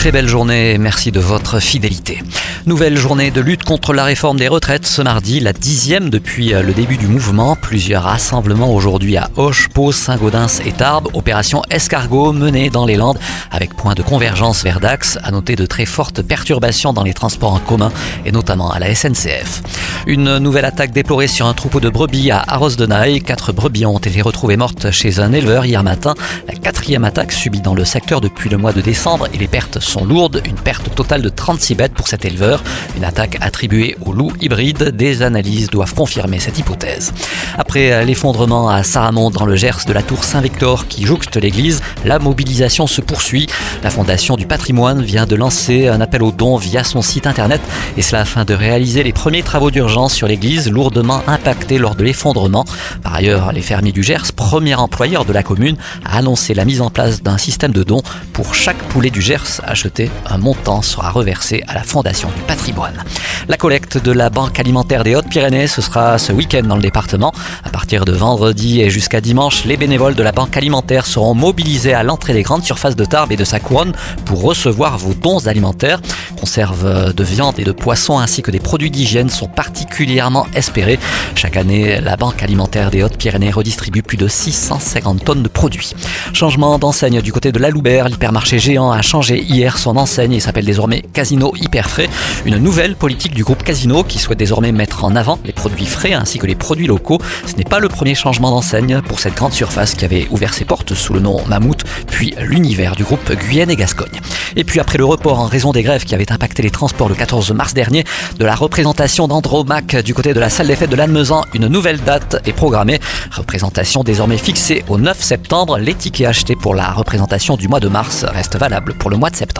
Très belle journée, merci de votre fidélité. Nouvelle journée de lutte contre la réforme des retraites ce mardi, la dixième depuis euh, le début du mouvement. Plusieurs rassemblements aujourd'hui à Hoche, Pau, Saint-Gaudens et Tarbes. Opération Escargot menée dans les Landes avec point de convergence vers Dax. À noter de très fortes perturbations dans les transports en commun et notamment à la SNCF. Une nouvelle attaque déplorée sur un troupeau de brebis à Arros de Naï. Quatre brebis ont été retrouvées mortes chez un éleveur hier matin. La quatrième attaque subie dans le secteur depuis le mois de décembre et les pertes sont lourdes. Une perte totale de 36 bêtes pour cet éleveur. Une attaque attribuée au loup hybride. Des analyses doivent confirmer cette hypothèse. Après l'effondrement à Saramond dans le Gers de la tour Saint-Victor qui jouxte l'église, la mobilisation se poursuit. La Fondation du patrimoine vient de lancer un appel aux dons via son site internet et cela afin de réaliser les premiers travaux d'urgence sur l'église lourdement impactée lors de l'effondrement. Par ailleurs, les fermiers du Gers, premier employeur de la commune, a annoncé la mise en place d'un système de dons. Pour chaque poulet du Gers un montant sera reversé à la Fondation du patrimoine. La collecte de la Banque alimentaire des Hautes-Pyrénées, ce sera ce week-end dans le département. À partir de vendredi et jusqu'à dimanche, les bénévoles de la Banque alimentaire seront mobilisés à l'entrée des grandes surfaces de Tarbes et de sa couronne pour recevoir vos dons alimentaires. Conserves de viande et de poisson ainsi que des produits d'hygiène sont particulièrement espérés. Chaque année, la Banque alimentaire des Hautes-Pyrénées redistribue plus de 650 tonnes de produits. Changement d'enseigne du côté de la Loubert, l'hypermarché géant a changé hier son enseigne et s'appelle désormais Casino Hyper Frais. Une nouvelle politique du groupe Casino qui souhaite désormais mettre en avant les produits frais ainsi que les produits locaux. Ce n'est pas le premier changement d'enseigne pour cette grande surface qui avait ouvert ses portes sous le nom Mammouth, puis l'univers du groupe Guyenne et Gascogne. Et puis après le report en raison des grèves qui avaient impacté les transports le 14 mars dernier, de la représentation d'Andromac du côté de la salle des fêtes de Lannemezan, une nouvelle date est programmée. Représentation désormais fixée au 9 septembre. Les tickets achetés pour la représentation du mois de mars restent valables pour le mois de septembre.